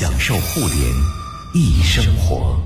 享受互联易生活。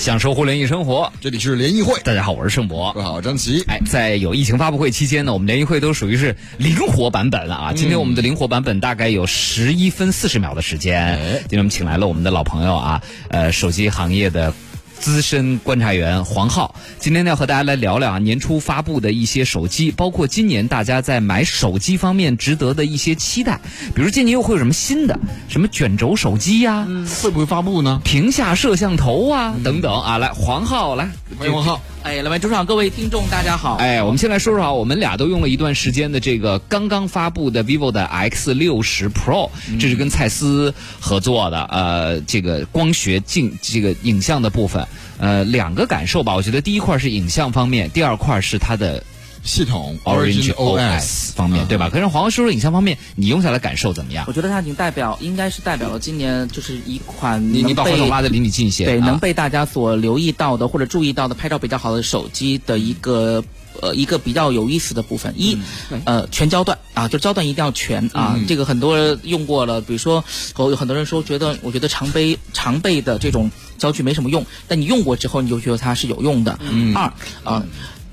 享受互联易生活，这里是联谊会。大家好，我是盛博。各位好，张琪。哎，在有疫情发布会期间呢，我们联谊会都属于是灵活版本了啊。今天我们的灵活版本大概有十一分四十秒的时间。今天我们请来了我们的老朋友啊，呃，手机行业的。资深观察员黄浩，今天呢要和大家来聊聊啊年初发布的一些手机，包括今年大家在买手机方面值得的一些期待，比如今年又会有什么新的，什么卷轴手机呀，会不会发布呢？屏下摄像头啊等等啊，来黄浩来，欢迎黄浩。哎，老板主场各位听众大家好。哎，我们先来说说啊，我们俩都用了一段时间的这个刚刚发布的 vivo 的 X 六十 Pro，这是跟蔡司合作的，呃，这个光学镜这个影像的部分。呃，两个感受吧，我觉得第一块是影像方面，第二块是它的系统 Orange OS 方面，对吧？可是黄哥说说影像方面，你用下来感受怎么样？我觉得它已经代表，应该是代表了今年就是一款你你把话筒拉的离你近一些，对，能被大家所留意到的或者注意到的拍照比较好的手机的一个。呃，一个比较有意思的部分，一，呃，全焦段啊，就焦段一定要全啊。这个很多人用过了，比如说，有很多人说觉得，我觉得常备常备的这种焦距没什么用，但你用过之后，你就觉得它是有用的。二啊，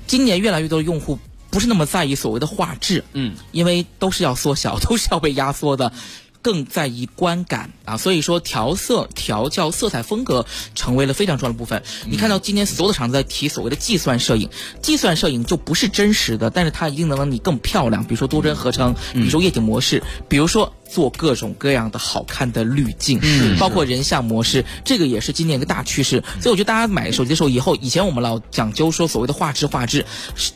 今年越来越多的用户不是那么在意所谓的画质，嗯，因为都是要缩小，都是要被压缩的。更在意观感啊，所以说调色、调教、色彩风格成为了非常重要的部分。你看到今年所有的厂子在提所谓的计算摄影，计算摄影就不是真实的，但是它一定能让你更漂亮。比如说多帧合成，比如说夜景模式，比如说。做各种各样的好看的滤镜，包括人像模式，这个也是今年一个大趋势。所以我觉得大家买手机的时候，以后以前我们老讲究说所谓的画质画质，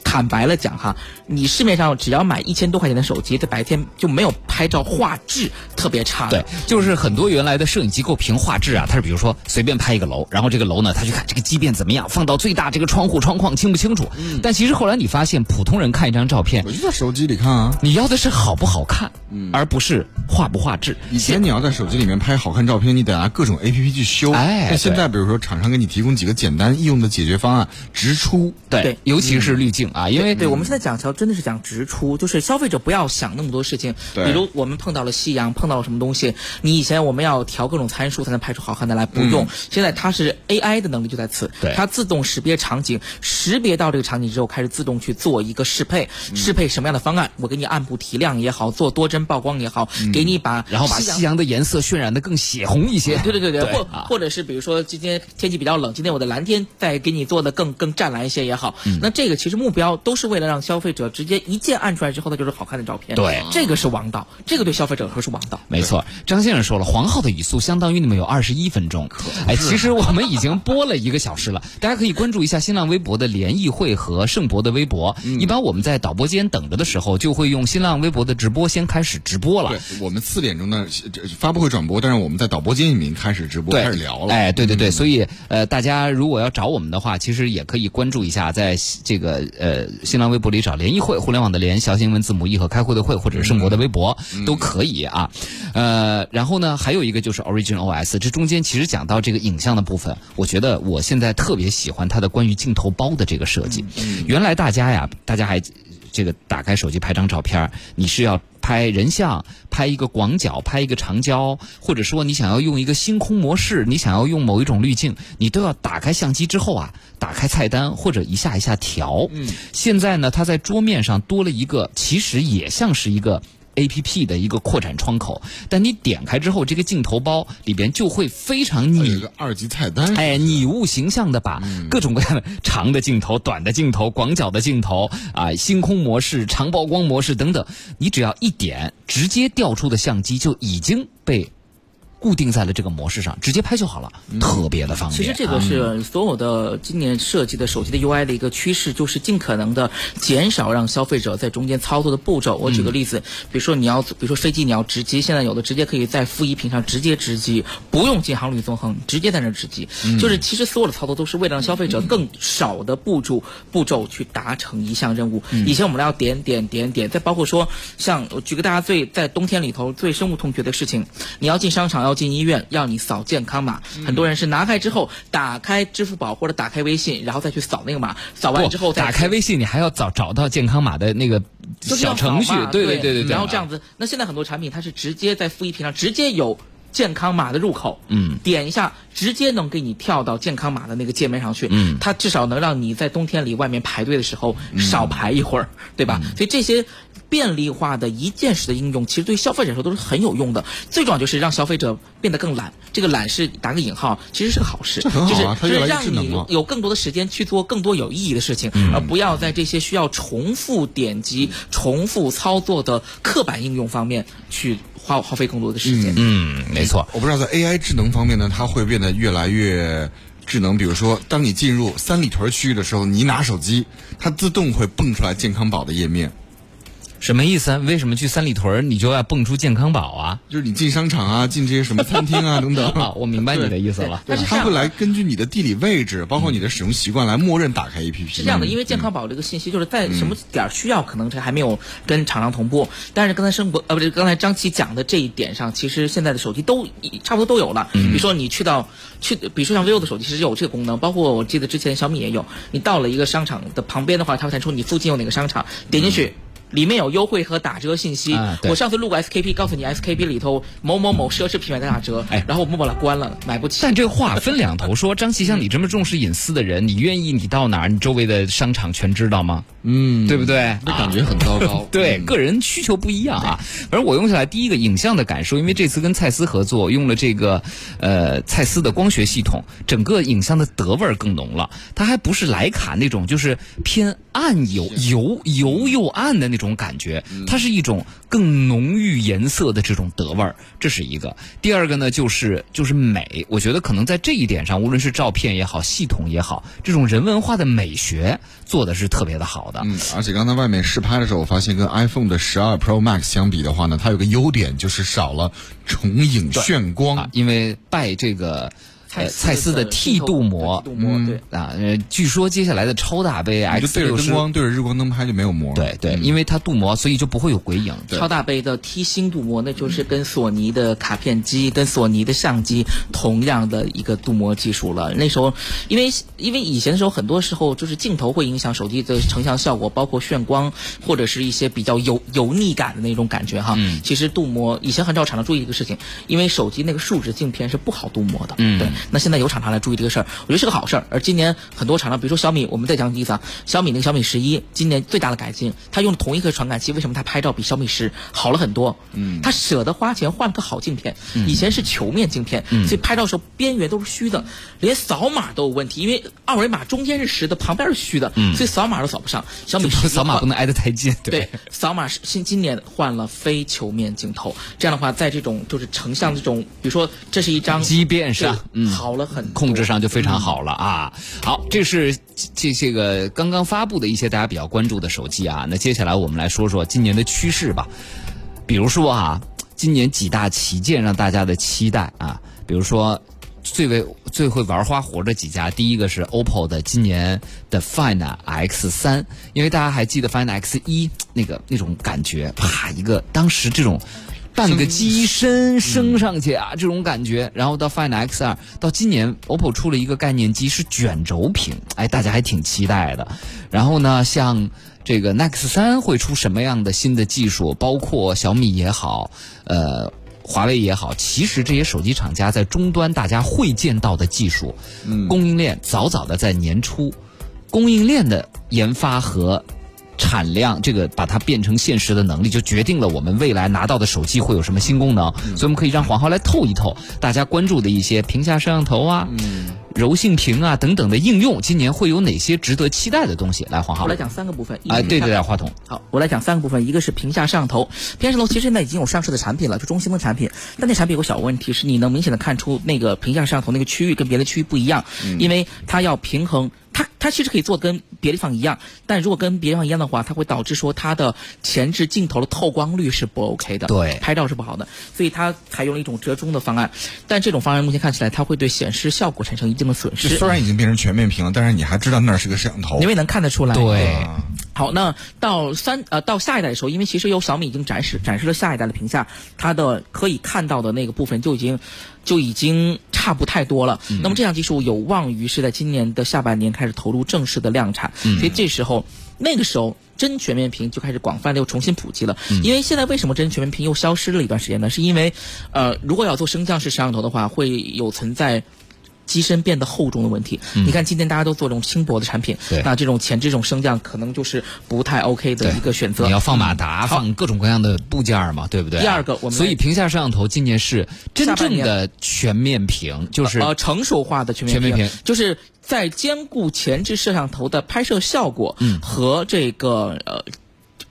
坦白了讲哈，你市面上只要买一千多块钱的手机，在白天就没有拍照画质特别差的。对，就是很多原来的摄影机构评画质啊，它是比如说随便拍一个楼，然后这个楼呢，他去看这个畸变怎么样，放到最大，这个窗户窗框清不清楚。但其实后来你发现，普通人看一张照片，我就在手机里看啊，你要的是好不好看，而不是。画不画质？以前你要在手机里面拍好看照片，你得拿各种 A P P 去修。哎，但现在比如说厂商给你提供几个简单易用的解决方案，直出。对，尤其是滤镜啊，因为对我们现在讲桥真的是讲直出，就是消费者不要想那么多事情。对。比如我们碰到了夕阳，碰到了什么东西，你以前我们要调各种参数才能拍出好看的来，不用。现在它是 A I 的能力就在此，对，它自动识别场景，识别到这个场景之后，开始自动去做一个适配，适配什么样的方案，我给你暗部提亮也好，做多帧曝光也好，给你把然后把。夕阳的颜色渲染的更血红一些，对对对对，或或者是比如说今天天气比较冷，今天我的蓝天再给你做的更更湛蓝一些也好，那这个其实目标都是为了让消费者直接一键按出来之后，它就是好看的照片。对，这个是王道，这个对消费者说是王道。没错，张先生说了，黄浩的语速相当于你们有二十一分钟。哎，其实我们已经播了一个小时了，大家可以关注一下新浪微博的联谊会和盛博的微博。一般我们在导播间等着的时候，就会用新浪微博的直播先开始直播了。对，我们四点钟呢发布会。转播，但是我们在导播间里面开始直播，开始聊了。哎，对对对，所以呃，大家如果要找我们的话，其实也可以关注一下，在这个呃新浪微博里找联谊会，互联网的联，小新闻字母 E 和开会的会，或者是盛博的微博都可以啊。呃，然后呢，还有一个就是 Origin OS，这中间其实讲到这个影像的部分，我觉得我现在特别喜欢它的关于镜头包的这个设计。原来大家呀，大家还这个打开手机拍张照片，你是要。拍人像，拍一个广角，拍一个长焦，或者说你想要用一个星空模式，你想要用某一种滤镜，你都要打开相机之后啊，打开菜单或者一下一下调。嗯，现在呢，它在桌面上多了一个，其实也像是一个。A P P 的一个扩展窗口，但你点开之后，这个镜头包里边就会非常拟一个二级菜单，哎，拟物形象的把各种各样的长的镜头、短的镜头、广角的镜头啊、星空模式、长曝光模式等等，你只要一点，直接调出的相机就已经被。固定在了这个模式上，直接拍就好了，特别的方便。其实这个是所有的今年设计的手机的 UI 的一个趋势，就是尽可能的减少让消费者在中间操作的步骤。我举个例子，比如说你要，比如说飞机你要直机，现在有的直接可以在负一屏上直接直机，不用进航旅纵横，直接在那直机。就是其实所有的操作都是为了让消费者更少的步骤步骤去达成一项任务。以前我们要点点点点，再包括说像我举个大家最在冬天里头最深恶痛绝的事情，你要进商场要。要进医院，要你扫健康码。很多人是拿开之后，打开支付宝或者打开微信，然后再去扫那个码。扫完之后，打开微信，你还要找找到健康码的那个小程序。对对对对对。然后这样子，那现在很多产品它是直接在付一屏上直接有。健康码的入口，嗯，点一下，直接能给你跳到健康码的那个界面上去，嗯，它至少能让你在冬天里外面排队的时候少排一会儿，对吧？所以这些便利化的一键式的应用，其实对消费者来说都是很有用的。最重要就是让消费者变得更懒，这个懒是打个引号，其实是个好事，就是就是让你有更多的时间去做更多有意义的事情，而不要在这些需要重复点击、重复操作的刻板应用方面去。花耗费更多的时间。嗯，没错。我不知道在 AI 智能方面呢，它会变得越来越智能。比如说，当你进入三里屯区域的时候，你一拿手机，它自动会蹦出来健康宝的页面。什么意思？为什么去三里屯你就要蹦出健康宝啊？就是你进商场啊，进这些什么餐厅啊等等。啊，我明白你的意思了。但是它会来根据你的地理位置，包括你的使用习惯来默认打开 APP。是这样的，因为健康宝这个信息就是在什么点需要，可能这还没有跟厂商同步。但是刚才生活呃不是刚才张琪讲的这一点上，其实现在的手机都差不多都有了。比如说你去到去，比如说像 vivo 的手机其实有这个功能，包括我记得之前小米也有。你到了一个商场的旁边的话，它会弹出你附近有哪个商场，点进去。里面有优惠和打折信息。我上次录过 SKP，告诉你 SKP 里头某某某奢侈品牌在打折，哎，然后我默默了关了，买不起。但这话分两头说，张琪像你这么重视隐私的人，你愿意你到哪儿，你周围的商场全知道吗？嗯，对不对？那感觉很糟糕。对，个人需求不一样啊。而我用下来第一个影像的感受，因为这次跟蔡司合作，用了这个呃蔡司的光学系统，整个影像的德味儿更浓了。它还不是徕卡那种，就是偏暗油油油又暗的那种感觉。它是一种更浓郁颜色的这种德味儿，这是一个。第二个呢，就是就是美。我觉得可能在这一点上，无论是照片也好，系统也好，这种人文化的美学做的是特别的好的。嗯，而且刚才外面试拍的时候，我发现跟 iPhone 的十二 Pro Max 相比的话呢，它有个优点就是少了重影炫光，因为拜这个。蔡蔡司的 T 镀膜，对啊，呃，据说接下来的超大杯 X 对着灯光对着日光灯拍就没有膜，对对，因为它镀膜，所以就不会有鬼影。超大杯的 T 星镀膜，那就是跟索尼的卡片机、跟索尼的相机同样的一个镀膜技术了。那时候，因为因为以前的时候，很多时候就是镜头会影响手机的成像效果，包括眩光或者是一些比较油油腻感的那种感觉哈。其实镀膜以前很少常常注意一个事情，因为手机那个树脂镜片是不好镀膜的。嗯，对。那现在有厂商来注意这个事儿，我觉得是个好事儿。而今年很多厂商，比如说小米，我们再讲例子啊，小米那个小米十一，今年最大的改进，它用同一个传感器，为什么它拍照比小米十好了很多？嗯，它舍得花钱换个好镜片，以前是球面镜片，所以拍照时候边缘都是虚的，连扫码都有问题，因为二维码中间是实的，旁边是虚的，所以扫码都扫不上。小米扫码不能挨得太近，对，扫码是新今年换了非球面镜头，这样的话，在这种就是成像这种，比如说这是一张畸变上，嗯，好了。很控制上就非常好了啊！好，这是这这个刚刚发布的一些大家比较关注的手机啊。那接下来我们来说说今年的趋势吧。比如说啊，今年几大旗舰让大家的期待啊，比如说最为最会玩花活的几家，第一个是 OPPO 的今年的 Find X 三，因为大家还记得 Find X 一那个那种感觉，啪一个当时这种。半个机身升上去啊，这种感觉。然后到 Find X 二到今年 OPPO 出了一个概念机是卷轴屏，哎，大家还挺期待的。然后呢，像这个 Nex 三会出什么样的新的技术？包括小米也好，呃，华为也好，其实这些手机厂家在终端大家会见到的技术，供应链早早的在年初，供应链的研发和。产量这个把它变成现实的能力，就决定了我们未来拿到的手机会有什么新功能。所以我们可以让黄浩来透一透大家关注的一些屏下摄像头啊、柔性屏啊等等的应用，今年会有哪些值得期待的东西？来，黄浩，我来讲三个部分。哎，对对对，话筒。好，我来讲三个部分。一个是屏下摄像头，屏下摄像头其实现在已经有上市的产品了，就中兴的产品。但那产品有个小问题，是你能明显的看出那个屏下摄像头那个区域跟别的区域不一样，因为它要平衡它。它其实可以做跟别的地方一样，但如果跟别的地方一样的话，它会导致说它的前置镜头的透光率是不 OK 的，对拍照是不好的，所以它采用了一种折中的方案，但这种方案目前看起来它会对显示效果产生一定的损失。虽然已经变成全面屏了，但是你还知道那儿是个摄像头因。为能看得出来。对，好，那到三呃到下一代的时候，因为其实有小米已经展示展示了下一代的屏下，它的可以看到的那个部分就已经就已经差不太多了。那么这项技术有望于是在今年的下半年开始投入正式的量产，所以这时候那个时候。真全面屏就开始广泛的又重新普及了，因为现在为什么真全面屏又消失了一段时间呢？是因为，呃，如果要做升降式摄像头的话，会有存在机身变得厚重的问题。你看今天大家都做这种轻薄的产品，对那这种前置这种升降可能就是不太 OK 的一个选择。你要放马达，放各种各样的部件儿嘛，对不对？第二个我们所以屏下摄像头今年是真正的全面屏，就是呃成熟化的全面全面屏就是在兼顾前置摄像头的拍摄效果和这个呃。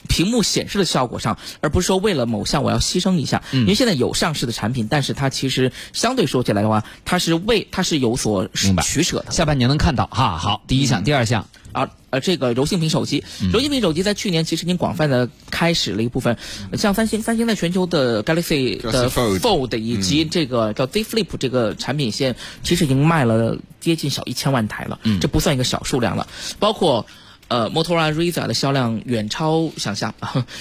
屏幕显示的效果上，而不是说为了某项我要牺牲一下，因为现在有上市的产品，但是它其实相对说起来的话，它是为它是有所取舍的。下半年能看到哈。好，第一项，第二项，啊，呃，这个柔性屏手机，柔性屏手机在去年其实已经广泛的开始了一部分，像三星，三星在全球的 Galaxy 的 Fold 以及这个叫 Z Flip 这个产品线，其实已经卖了接近小一千万台了，这不算一个小数量了，包括。呃，Motorola Razr 的销量远超想象，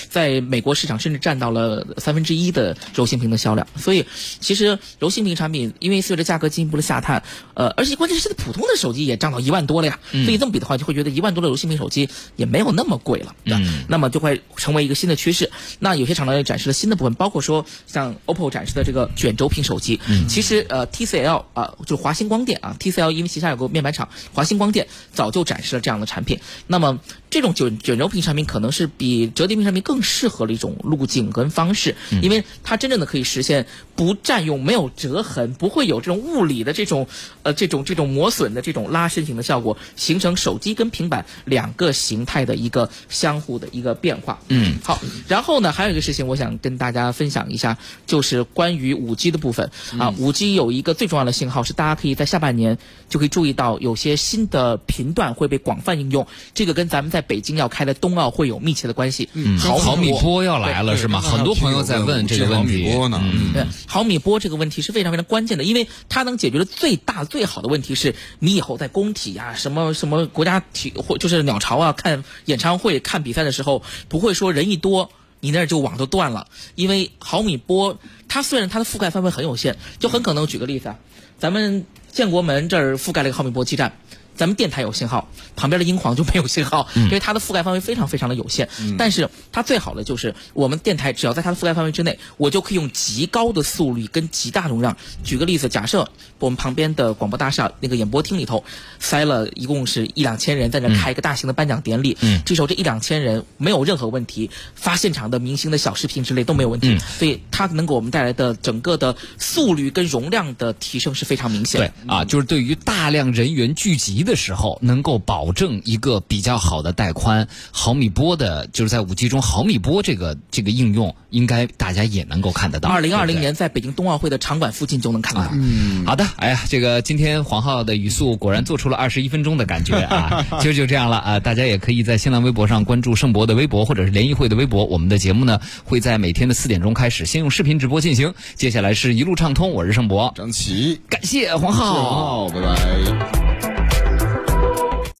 在美国市场甚至占到了三分之一的柔性屏的销量。所以，其实柔性屏产品因为随着价格进一步的下探，呃，而且关键是现在普通的手机也涨到一万多了呀。所以这么比的话，就会觉得一万多的柔性屏手机也没有那么贵了。嗯，那么就会成为一个新的趋势。那有些厂商也展示了新的部分，包括说像 OPPO 展示的这个卷轴屏手机。嗯，其实呃 TCL 啊、就华星光电啊，TCL 因为旗下有个面板厂华星光电早就展示了这样的产品。那么这种卷卷轴屏产品可能是比折叠屏产品更适合的一种路径跟方式，因为它真正的可以实现不占用、没有折痕、不会有这种物理的这种呃这种这种磨损的这种拉伸型的效果，形成手机跟平板两个形态的一个相互的一个变化。嗯，好，然后呢，还有一个事情我想跟大家分享一下，就是关于五 G 的部分啊。五 G 有一个最重要的信号是，大家可以在下半年就可以注意到有些新的频段会被广泛应用，这个跟咱们在北京要开的冬奥会有密切的关系。嗯，毫米波波要来了是吗？很多朋友在问这个问毫题米。波呢？嗯对，毫米波这个问题是非常非常关键的，因为它能解决的最大最好的问题是你以后在工体呀、什么什么国家体或就是鸟巢啊看演唱会、看比赛的时候，不会说人一多。你那儿就网就断了，因为毫米波它虽然它的覆盖范围很有限，就很可能举个例子啊，咱们建国门这儿覆盖了一个毫米波基站，咱们电台有信号，旁边的英皇就没有信号，因为它的覆盖范围非常非常的有限。但是它最好的就是我们电台只要在它的覆盖范围之内，我就可以用极高的速率跟极大容量。举个例子，假设我们旁边的广播大厦那个演播厅里头塞了一共是一两千人在那开一个大型的颁奖典礼，嗯这时候这一两千人没有任何问题，发现场的明星的小视频之类都没有问题，嗯所以它能给我们带来的整个的速率跟容量的提升是非常明显的对。啊，就是对于大量人员聚集的时候，能够保证一个比较好的带宽。毫米波的，就是在五 G 中毫米波这个这个应用，应该大家也能够看得到。二零二零年在北京冬奥会的场馆附近就能看到。嗯，好的，哎呀，这个今天黄浩的语速果然做出了二十一分钟的感觉啊，其实就这样了啊，大家也可以在新浪微博上关注盛博的微博或者是联谊会的微博，我们的节目呢会在每天的四点钟开始，先用视频直播进行，接下来是一路畅通，我是盛博，张琪，感谢黄浩。好，拜拜。